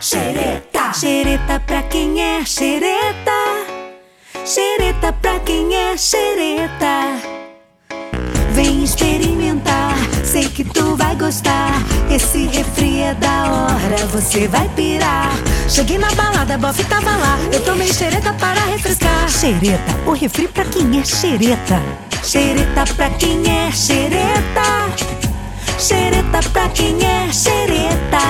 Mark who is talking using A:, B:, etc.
A: Xereta. Xereta pra quem é xereta. Xereta pra quem é xereta. Vem experimentar, sei que tu vai gostar. Esse refri é da hora, você vai pirar. Cheguei na balada, bofe tava lá. Eu tomei xereta para refrescar.
B: Xereta, o refri pra quem é xereta.
A: Xereta pra quem é xereta. Xereta pra quem é xereta. Xereta.